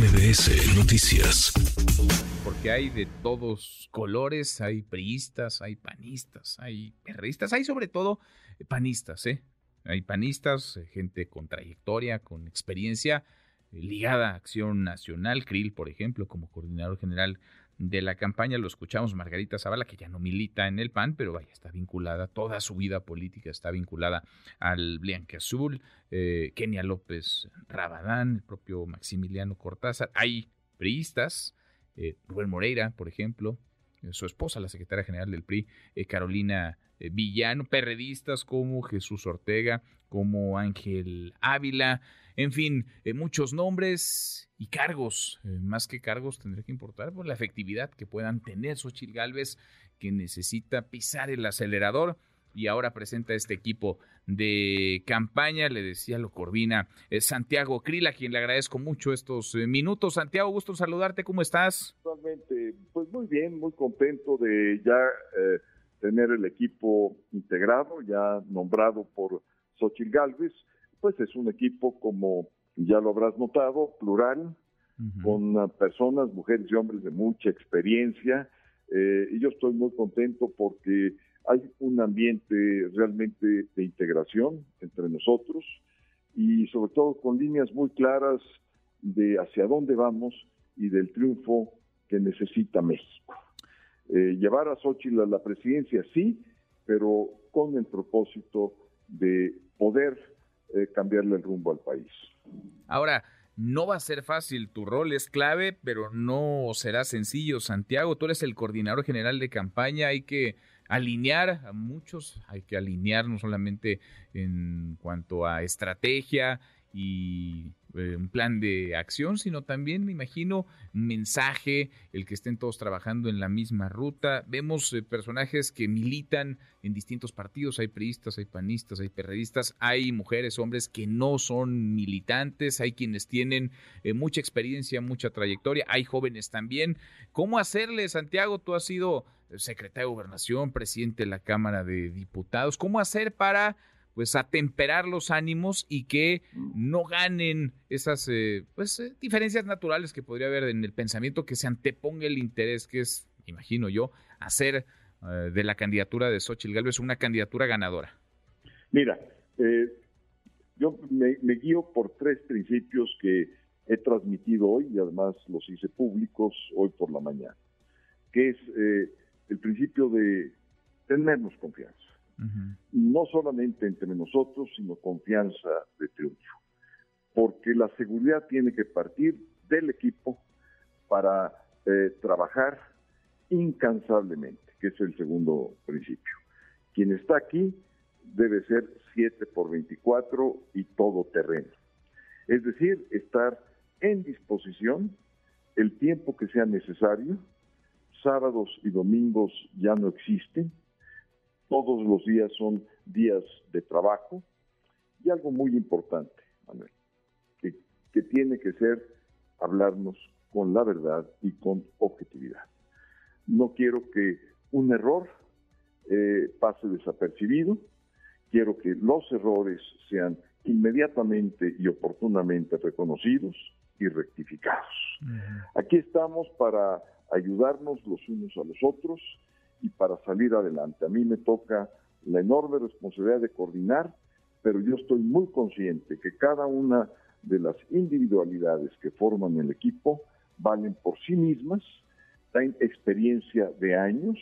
MBS Noticias. Porque hay de todos colores, hay priistas, hay panistas, hay perristas, hay sobre todo panistas, ¿eh? Hay panistas, eh, gente con trayectoria, con experiencia eh, ligada a Acción Nacional, Krill, por ejemplo, como coordinador general de la campaña. Lo escuchamos Margarita Zavala, que ya no milita en el PAN, pero vaya, está vinculada, toda su vida política está vinculada al Blanque Azul, eh, Kenia López Rabadán, el propio Maximiliano Cortázar. Hay priistas, eh, Rubén Moreira, por ejemplo, eh, su esposa, la secretaria general del PRI, Carolina Villano, perredistas como Jesús Ortega, como Ángel Ávila, en fin, eh, muchos nombres y cargos. Eh, más que cargos tendría que importar por la efectividad que puedan tener Xochitl Galvez, que necesita pisar el acelerador y ahora presenta este equipo de campaña, le decía, lo coordina eh, Santiago Krila, a quien le agradezco mucho estos minutos. Santiago, gusto saludarte, ¿cómo estás? Actualmente, pues muy bien, muy contento de ya tener el equipo integrado, ya nombrado por Xochitl Galvez pues es un equipo, como ya lo habrás notado, plural, con personas, mujeres y hombres de mucha experiencia. Eh, y yo estoy muy contento porque hay un ambiente realmente de integración entre nosotros y sobre todo con líneas muy claras de hacia dónde vamos y del triunfo que necesita México. Eh, llevar a Xochitl a la presidencia sí, pero con el propósito de poder eh, cambiarle el rumbo al país. Ahora, no va a ser fácil, tu rol es clave, pero no será sencillo. Santiago, tú eres el coordinador general de campaña, hay que alinear a muchos, hay que alinear no solamente en cuanto a estrategia y eh, un plan de acción, sino también, me imagino, un mensaje, el que estén todos trabajando en la misma ruta. Vemos eh, personajes que militan en distintos partidos, hay priistas, hay panistas, hay perredistas, hay mujeres, hombres que no son militantes, hay quienes tienen eh, mucha experiencia, mucha trayectoria, hay jóvenes también. ¿Cómo hacerle, Santiago? Tú has sido secretario de gobernación, presidente de la Cámara de Diputados. ¿Cómo hacer para pues atemperar los ánimos y que no ganen esas eh, pues eh, diferencias naturales que podría haber en el pensamiento que se anteponga el interés que es imagino yo hacer eh, de la candidatura de Xochitl Gálvez una candidatura ganadora. Mira yo me, me, guío por tres principios que he transmitido hoy y además los hice públicos hoy por la mañana que es el principio de tenernos confianza no solamente entre nosotros, sino confianza de triunfo. Porque la seguridad tiene que partir del equipo para eh, trabajar incansablemente, que es el segundo principio. Quien está aquí debe ser 7 por 24 y todo terreno. Es decir, estar en disposición el tiempo que sea necesario. Sábados y domingos ya no existen todos los días son días de trabajo y algo muy importante, Manuel, que, tiene que ser hablarnos con la verdad y con objetividad. No quiero que un error eh, pase desapercibido, quiero que los errores sean inmediatamente y oportunamente reconocidos y rectificados. Aquí estamos para ayudarnos los unos a los otros y para salir adelante. A mí me toca la enorme responsabilidad de coordinar, pero yo estoy muy consciente que cada una de las individualidades que forman el equipo valen por sí mismas, tienen experiencia de años,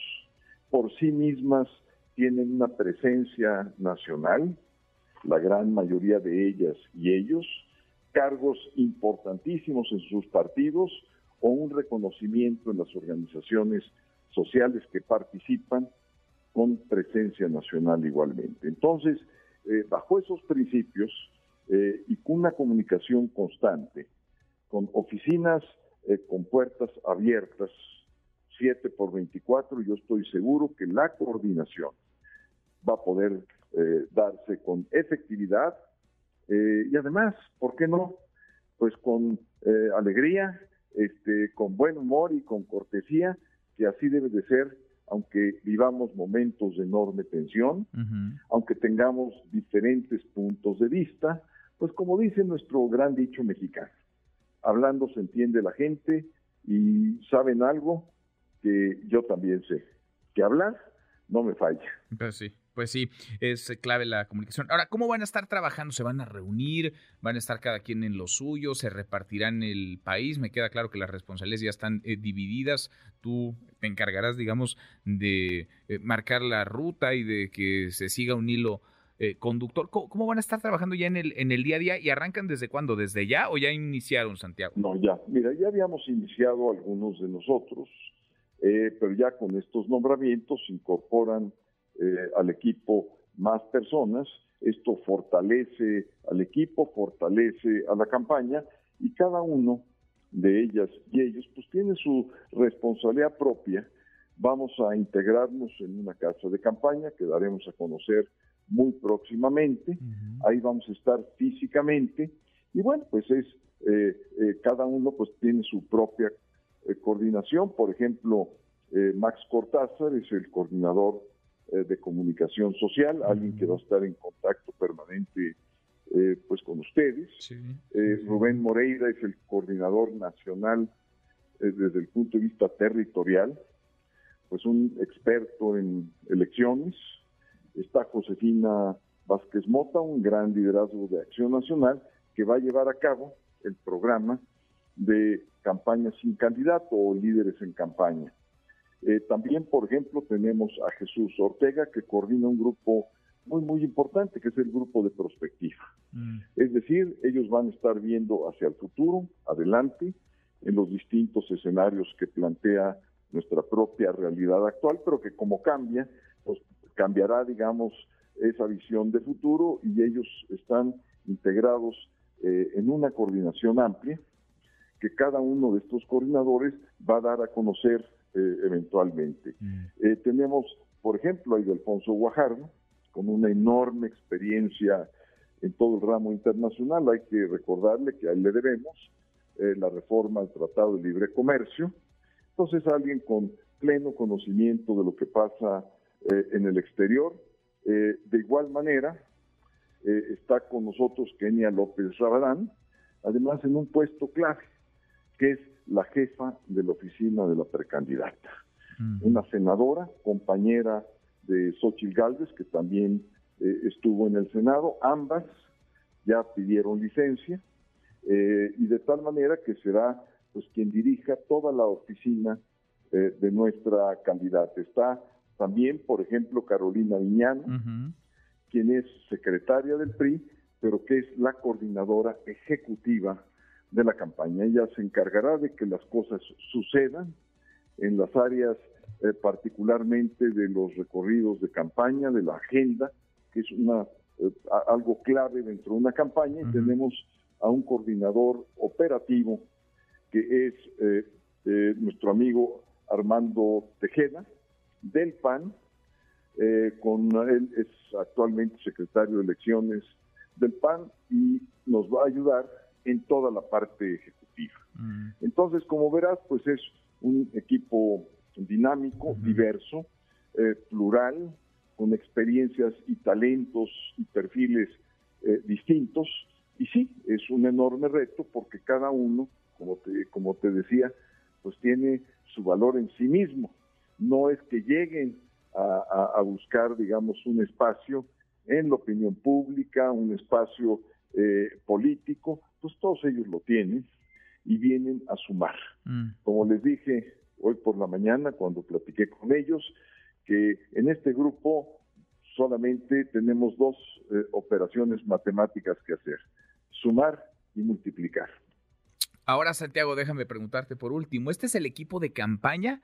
por sí mismas tienen una presencia nacional, la gran mayoría de ellas y ellos, cargos importantísimos en sus partidos o un reconocimiento en las organizaciones sociales que participan con presencia nacional igualmente. Entonces, eh, bajo esos principios eh, y con una comunicación constante, con oficinas eh, con puertas abiertas, 7 por 24, yo estoy seguro que la coordinación va a poder darse con efectividad y además, ¿por qué no? Pues con alegría, este, con buen humor y con cortesía, que así debe de ser, aunque vivamos momentos de enorme tensión, aunque tengamos diferentes puntos de vista, pues como dice nuestro gran dicho mexicano, hablando se entiende la gente y saben algo que yo también sé, que hablar no me falla. Pues sí, pues sí, es clave la comunicación. Ahora, ¿cómo van a estar trabajando? ¿Se van a reunir? ¿Van a estar cada quien en lo suyo? ¿Se repartirán el país? Me queda claro que las responsabilidades ya están eh, divididas. Tú te encargarás, digamos, de eh, marcar la ruta y de que se siga un hilo eh, conductor. ¿Cómo, van a estar trabajando ya en el, en el día a día y arrancan desde cuándo? ¿Desde ya o ya iniciaron, Santiago? No, ya. Mira, ya habíamos iniciado algunos de nosotros, eh, pero ya con estos nombramientos incorporan eh, al equipo más personas. Esto fortalece al equipo, fortalece a la campaña y cada uno de ellas y ellos pues tiene su responsabilidad propia. Vamos a integrarnos en una casa de campaña que daremos a conocer muy próximamente. Ahí vamos a estar físicamente. Y bueno, pues es, eh, eh, cada uno pues tiene su propia eh, coordinación. Por ejemplo, Max Cortázar es el coordinador de comunicación social, alguien que va a estar en contacto permanente pues con ustedes. Rubén Moreira es el coordinador nacional desde el punto de vista territorial, pues un experto en elecciones, está Josefina Vázquez Mota, un gran liderazgo de Acción Nacional, que va a llevar a cabo el programa de campaña sin candidato o líderes en campaña. Eh, también, por ejemplo, tenemos a Jesús Ortega, que coordina un grupo muy, muy importante, que es el grupo de prospectiva. Mm. Es decir, ellos van a estar viendo hacia el futuro, adelante, en los distintos escenarios que plantea nuestra propia realidad actual, pero que como cambia, pues cambiará, digamos, esa visión de futuro y ellos están integrados eh, en una coordinación amplia que cada uno de estos coordinadores va a dar a conocer eh, eventualmente. Mm. Eh, tenemos, por ejemplo, a Alfonso Guajardo, con una enorme experiencia en todo el ramo internacional. Hay que recordarle que a él le debemos la reforma al Tratado de Libre Comercio. Entonces, alguien con pleno conocimiento de lo que pasa eh, en el exterior. Eh, de igual manera, eh, está con nosotros Kenia López Rabadán, además en un puesto clave, que es la jefa de la oficina de la precandidata. Una senadora, compañera de Xochitl Galvez, que también estuvo en el Senado, ambas ya pidieron licencia, y de tal manera que será pues quien dirija toda la oficina de nuestra candidata. Está también, por ejemplo, Carolina Viñano, quien es secretaria del PRI, pero que es la coordinadora ejecutiva de la campaña. Ella se encargará de que las cosas sucedan en las áreas eh, particularmente de los recorridos de campaña, de la agenda, que es una eh, algo clave dentro de una campaña, y tenemos a un coordinador operativo que es eh, nuestro amigo Armando Tejeda, del PAN, eh, con él es actualmente secretario de elecciones del PAN y nos va a ayudar en toda la parte ejecutiva. Mm. Entonces, como verás, pues es un equipo dinámico, diverso, eh, plural, con experiencias y talentos y perfiles eh, distintos. Y sí, es un enorme reto porque cada uno, como te, como te decía, pues tiene su valor en sí mismo no es que lleguen a, buscar, digamos, un espacio en la opinión pública, un espacio eh, político, pues todos ellos lo tienen y vienen a sumar. Mm. Como les dije hoy por la mañana cuando platiqué con ellos, que en este grupo solamente tenemos dos eh, operaciones matemáticas que hacer, sumar y multiplicar. Ahora, Santiago, déjame preguntarte por último, ¿este es el equipo de campaña?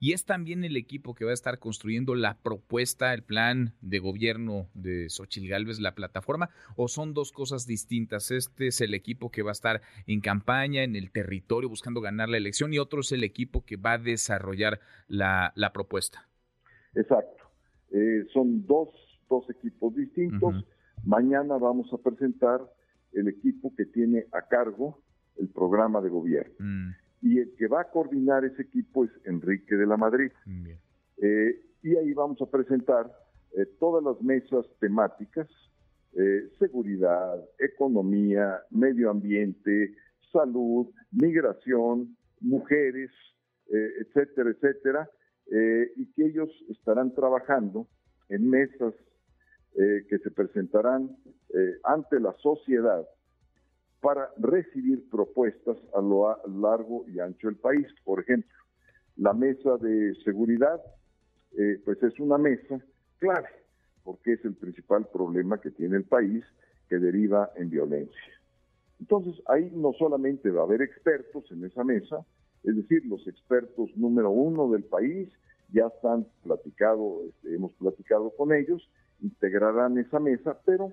Y es también el equipo que va a estar construyendo la propuesta, el plan de gobierno de Xochil Gálvez, la plataforma, o son dos cosas distintas. Este es el equipo que va a estar en campaña, en el territorio, buscando ganar la elección, y otro es el equipo que va a desarrollar la, propuesta. Exacto. Eh, son dos, dos equipos distintos. Mañana vamos a presentar el equipo que tiene a cargo el programa de gobierno. Mm y el que va a coordinar ese equipo es Enrique de la Madrid. Eh, y ahí vamos a presentar eh, todas las mesas temáticas, eh, seguridad, economía, medio ambiente, salud, migración, mujeres, etcétera, etcétera, y que ellos estarán trabajando en mesas que se presentarán ante la sociedad para recibir propuestas a lo largo y ancho del país. Por ejemplo, la mesa de seguridad, pues es una mesa clave, porque es el principal problema que tiene el país que deriva en violencia. Entonces, ahí no solamente va a haber expertos en esa mesa, es decir, los expertos número uno del país ya están platicado, este, hemos platicado con ellos, integrarán esa mesa, pero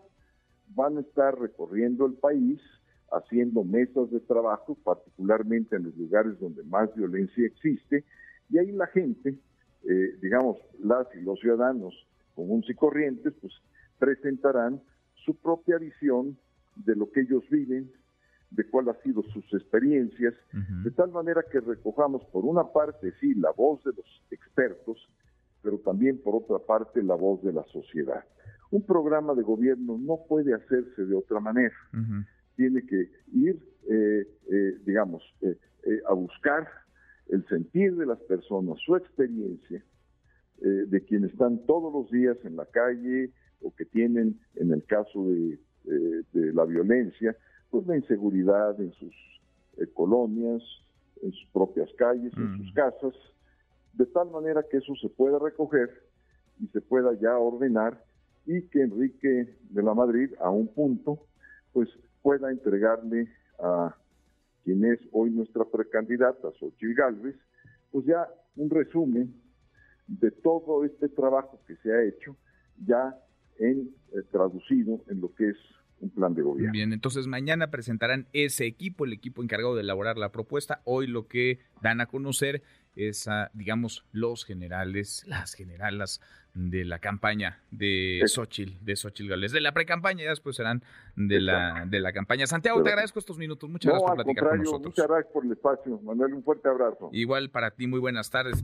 van a estar recorriendo el país haciendo mesas de trabajo, particularmente en los lugares donde más violencia existe, y ahí la gente, eh, digamos, las y los ciudadanos comunes y corrientes, pues presentarán su propia visión de lo que ellos viven, de cuál ha sido sus experiencias, de tal manera que recojamos por una parte, sí, la voz de los expertos, pero también por otra parte la voz de la sociedad. Un programa de gobierno no puede hacerse de otra manera. Tiene que ir, eh, eh, digamos, eh, a buscar el sentir de las personas, su experiencia, de quienes están todos los días en la calle o que tienen, en el caso de la violencia, pues la inseguridad en sus eh, colonias, en sus propias calles, en sus casas, de tal manera que eso se pueda recoger y se pueda ya ordenar y que Enrique de la Madrid a un punto pues pueda entregarle a quien es hoy nuestra precandidata, Xochitl Galvez, pues ya un resumen de todo este trabajo que se ha hecho ya en eh, traducido en lo que es un plan de gobierno. Bien, entonces mañana presentarán ese equipo, el equipo encargado de elaborar la propuesta. Hoy lo que dan a conocer es a, digamos, los generales, las generalas de la campaña de Xochitl, de Xochitl Gales, de la pre-campaña, y después serán de la, de la campaña. Santiago, te agradezco estos minutos, muchas gracias por platicar con nosotros. Muchas gracias por el espacio, Manuel, un fuerte abrazo. Igual para ti, muy buenas tardes.